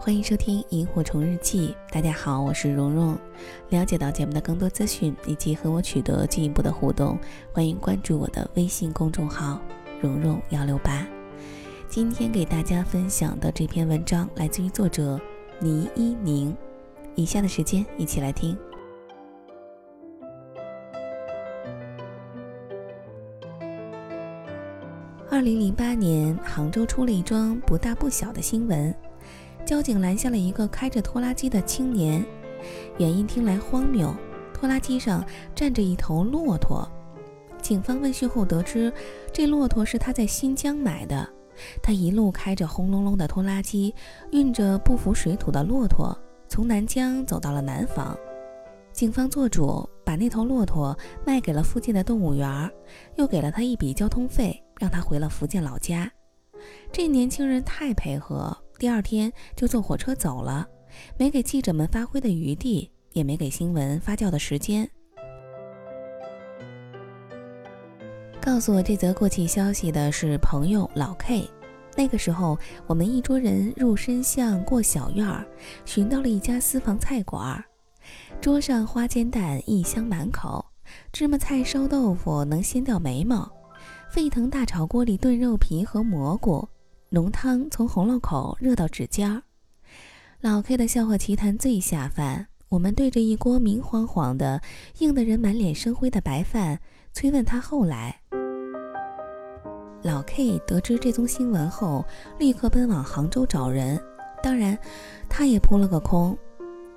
欢迎收听《萤火虫日记》。大家好，我是蓉蓉。了解到节目的更多资讯以及和我取得进一步的互动，欢迎关注我的微信公众号“蓉蓉幺六八”。今天给大家分享的这篇文章来自于作者倪一宁。以下的时间一起来听。二零零八年，杭州出了一桩不大不小的新闻。交警拦下了一个开着拖拉机的青年，原因听来荒谬，拖拉机上站着一头骆驼。警方问讯后得知，这骆驼是他在新疆买的。他一路开着轰隆隆的拖拉机，运着不服水土的骆驼，从南疆走到了南方。警方做主，把那头骆驼卖给了附近的动物园，又给了他一笔交通费，让他回了福建老家。这年轻人太配合。第二天就坐火车走了，没给记者们发挥的余地，也没给新闻发酵的时间。告诉我这则过气消息的是朋友老 K。那个时候，我们一桌人入深巷过小院儿，寻到了一家私房菜馆儿。桌上花煎蛋一香满口，芝麻菜烧豆腐能掀掉眉毛，沸腾大炒锅里炖肉皮和蘑菇。浓汤从喉咙口热到指尖儿，老 K 的笑话奇谈最下饭。我们对着一锅明晃晃的、硬的人满脸生灰的白饭，催问他后来。老 K 得知这宗新闻后，立刻奔往杭州找人，当然，他也扑了个空。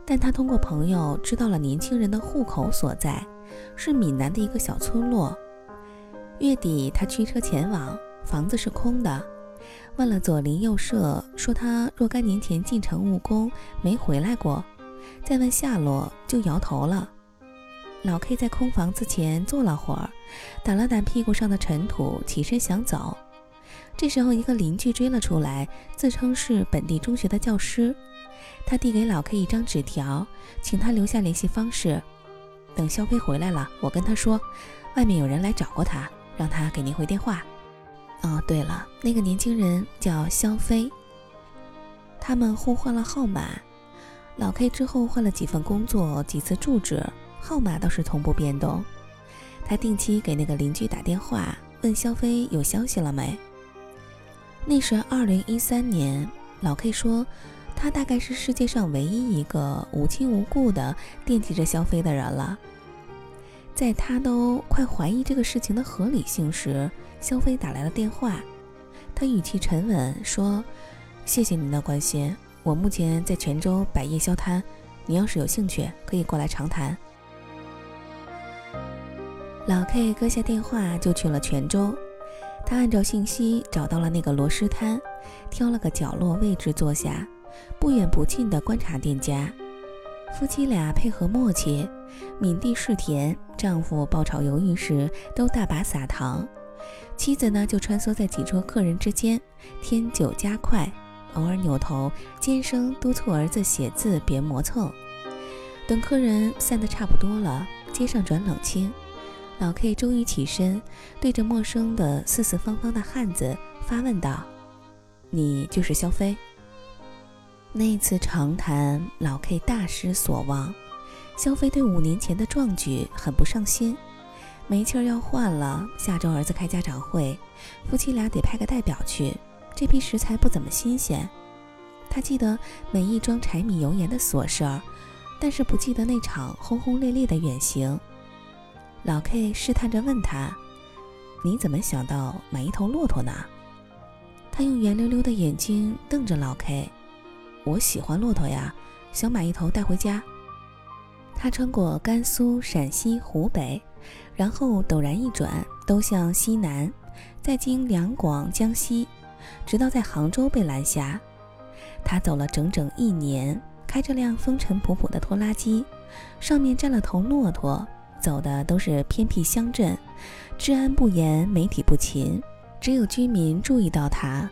但他通过朋友知道了年轻人的户口所在，是闽南的一个小村落。月底他驱车前往，房子是空的。问了左邻右舍，说他若干年前进城务工，没回来过。再问下落，就摇头了。老 K 在空房子前坐了会儿，掸了掸屁股上的尘土，起身想走。这时候，一个邻居追了出来，自称是本地中学的教师。他递给老 K 一张纸条，请他留下联系方式。等肖飞回来了，我跟他说，外面有人来找过他，让他给您回电话。哦，对了，那个年轻人叫肖飞。他们互换了号码，老 K 之后换了几份工作，几次住址，号码倒是同步变动。他定期给那个邻居打电话，问肖飞有消息了没。那是二零一三年，老 K 说，他大概是世界上唯一一个无亲无故的惦记着肖飞的人了。在他都快怀疑这个事情的合理性时，肖飞打来了电话。他语气沉稳说：“谢谢您的关心，我目前在泉州摆夜宵摊，你要是有兴趣，可以过来长谈。”老 K 搁下电话就去了泉州。他按照信息找到了那个螺蛳摊，挑了个角落位置坐下，不远不近地观察店家。夫妻俩配合默契，敏地试甜。丈夫爆炒鱿鱼时都大把撒糖，妻子呢就穿梭在几桌客人之间，添酒加快，偶尔扭头尖声督促儿子写字别磨蹭。等客人散得差不多了，街上转冷清，老 K 终于起身，对着陌生的四四方方的汉子发问道：“你就是肖飞？”那次长谈，老 K 大失所望。肖飞对五年前的壮举很不上心，煤气儿要换了，下周儿子开家长会，夫妻俩得派个代表去。这批食材不怎么新鲜。他记得每一桩柴米油盐的琐事儿，但是不记得那场轰轰烈烈的远行。老 K 试探着问他：“你怎么想到买一头骆驼呢？”他用圆溜溜的眼睛瞪着老 K。我喜欢骆驼呀，想买一头带回家。他穿过甘肃、陕西、湖北，然后陡然一转，都向西南，再经两广、江西，直到在杭州被拦下。他走了整整一年，开着辆风尘仆仆的拖拉机，上面站了头骆驼，走的都是偏僻乡镇，治安不严，媒体不勤，只有居民注意到他。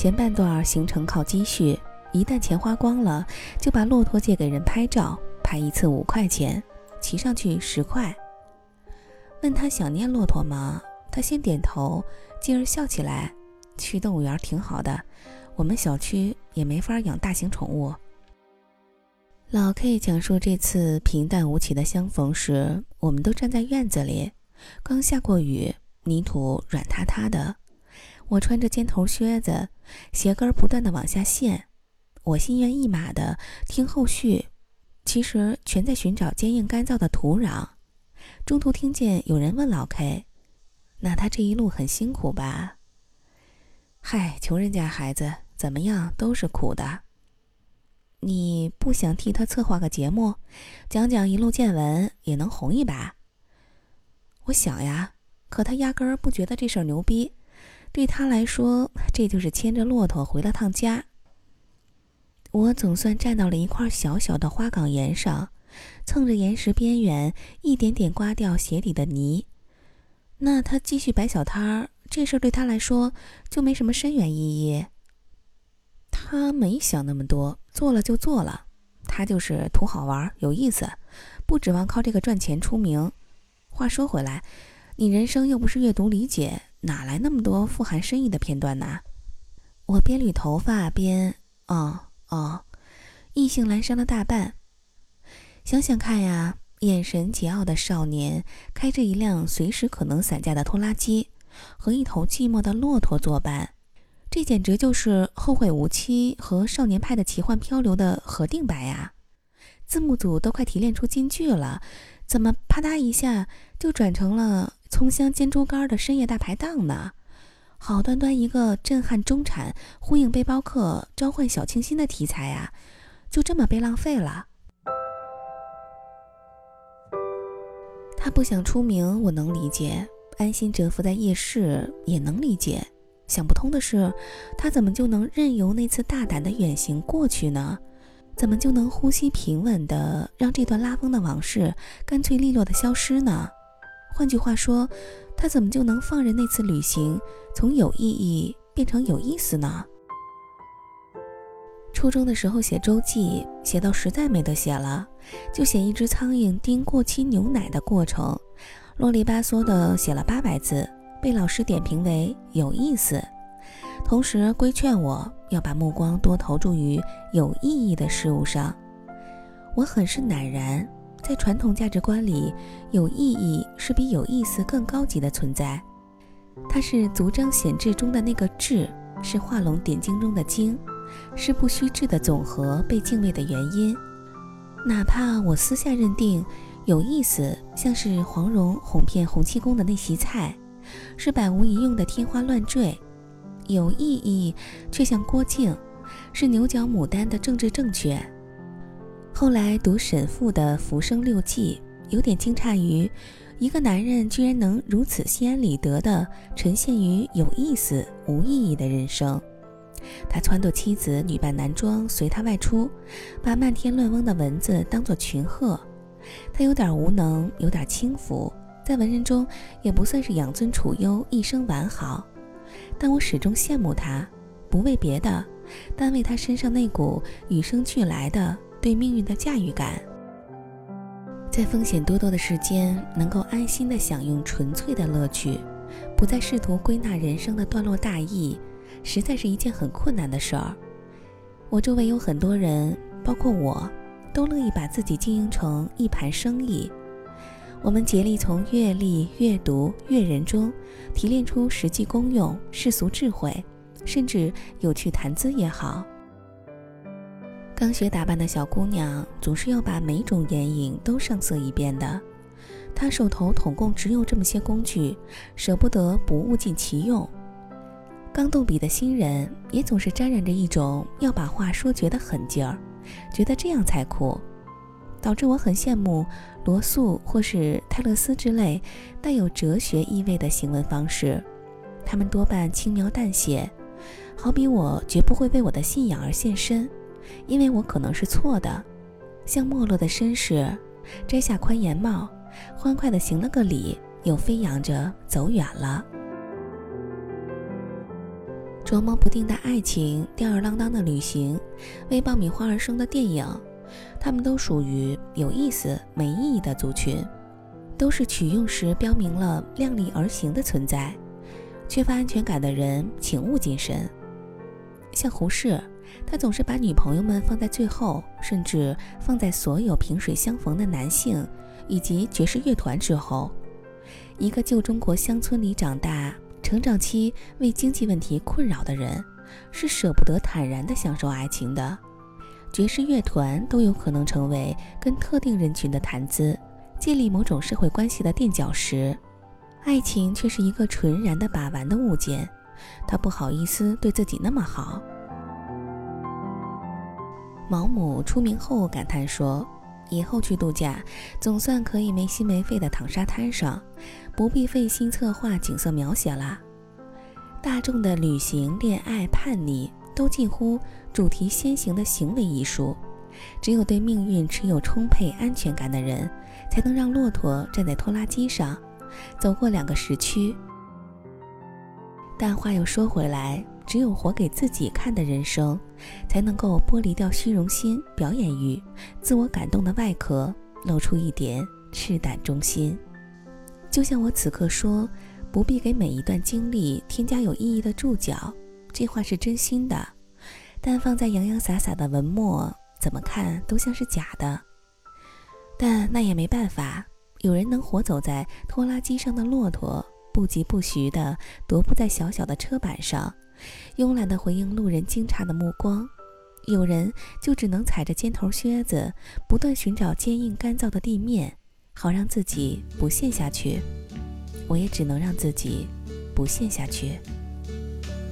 前半段行程靠积蓄，一旦钱花光了，就把骆驼借给人拍照，拍一次五块钱，骑上去十块。问他想念骆驼吗？他先点头，继而笑起来。去动物园挺好的，我们小区也没法养大型宠物。老 K 讲述这次平淡无奇的相逢时，我们都站在院子里，刚下过雨，泥土软塌塌的。我穿着尖头靴子，鞋跟不断的往下陷。我心猿意马的听后续，其实全在寻找坚硬干燥的土壤。中途听见有人问老 K：“ 那他这一路很辛苦吧？”“嗨，穷人家孩子怎么样都是苦的。”你不想替他策划个节目，讲讲一路见闻，也能红一把？我想呀，可他压根儿不觉得这事儿牛逼，对他来说，这就是牵着骆驼回了趟家。我总算站到了一块小小的花岗岩上，蹭着岩石边缘，一点点刮掉鞋底的泥。那他继续摆小摊儿，这事儿对他来说就没什么深远意义。他没想那么多，做了就做了。他就是图好玩、有意思，不指望靠这个赚钱出名。话说回来，你人生又不是阅读理解，哪来那么多富含深意的片段呢？我边捋头发边……哦哦，意兴阑珊了大半。想想看呀，眼神桀骜的少年开着一辆随时可能散架的拖拉机，和一头寂寞的骆驼作伴。这简直就是《后会无期》和《少年派的奇幻漂流》的合订版呀！字幕组都快提炼出金句了，怎么啪嗒一下就转成了葱香煎猪肝的深夜大排档呢？好端端一个震撼中产、呼应背包客、召唤小清新的题材呀，就这么被浪费了。他不想出名，我能理解；安心蛰伏在夜市，也能理解。想不通的是，他怎么就能任由那次大胆的远行过去呢？怎么就能呼吸平稳的让这段拉风的往事干脆利落的消失呢？换句话说，他怎么就能放任那次旅行从有意义变成有意思呢？初中的时候写周记，写到实在没得写了，就写一只苍蝇叮过期牛奶的过程，啰里吧嗦的写了八百字。被老师点评为有意思，同时规劝我要把目光多投注于有意义的事物上。我很是赧然，在传统价值观里，有意义是比有意思更高级的存在。它是足章显志中的那个志，是画龙点睛中的睛，是不虚志的总和被敬畏的原因。哪怕我私下认定有意思，像是黄蓉哄骗洪七公的那席菜。是百无一用的天花乱坠，有意义却像郭靖，是牛角牡丹的政治正确。后来读沈复的《浮生六记》，有点惊诧于一个男人居然能如此心安理得地呈现于有意思无意义的人生。他撺掇妻子女扮男装随他外出，把漫天乱嗡的蚊子当作群鹤。他有点无能，有点轻浮。在文人中，也不算是养尊处优、一生完好，但我始终羡慕他，不为别的，但为他身上那股与生俱来的对命运的驾驭感。在风险多多的世间，能够安心的享用纯粹的乐趣，不再试图归纳人生的段落大意，实在是一件很困难的事儿。我周围有很多人，包括我，都乐意把自己经营成一盘生意。我们竭力从阅历、阅读、阅人中提炼出实际功用、世俗智慧，甚至有趣谈资也好。刚学打扮的小姑娘总是要把每种眼影都上色一遍的。她手头统共只有这么些工具，舍不得不物尽其用。刚动笔的新人也总是沾染着一种要把话说绝的狠劲儿，觉得这样才酷。导致我很羡慕罗素或是泰勒斯之类带有哲学意味的行文方式，他们多半轻描淡写。好比我绝不会为我的信仰而献身，因为我可能是错的。像没落的绅士，摘下宽檐帽，欢快地行了个礼，又飞扬着走远了。琢磨不定的爱情，吊儿郎当的旅行，为爆米花而生的电影。他们都属于有意思没意义的族群，都是取用时标明了量力而行的存在。缺乏安全感的人，请勿近身。像胡适，他总是把女朋友们放在最后，甚至放在所有萍水相逢的男性以及爵士乐团之后。一个旧中国乡村里长大、成长期为经济问题困扰的人，是舍不得坦然地享受爱情的。爵士乐团都有可能成为跟特定人群的谈资、建立某种社会关系的垫脚石，爱情却是一个纯然的把玩的物件。他不好意思对自己那么好。毛姆出名后感叹说。以后去度假，总算可以没心没肺地躺沙滩上，不必费心策划景色描写了。大众的旅行、恋爱、叛逆，都近乎主题先行的行为艺术。只有对命运持有充沛安全感的人，才能让骆驼站在拖拉机上，走过两个时区。但话又说回来。只有活给自己看的人生，才能够剥离掉虚荣心、表演欲、自我感动的外壳，露出一点赤胆忠心。就像我此刻说，不必给每一段经历添加有意义的注脚，这话是真心的。但放在洋洋洒洒的文末，怎么看都像是假的。但那也没办法，有人能活走在拖拉机上的骆驼，不疾不徐地踱步在小小的车板上。慵懒地回应路人惊诧的目光，有人就只能踩着尖头靴子，不断寻找坚硬干燥的地面，好让自己不陷下去。我也只能让自己不陷下去。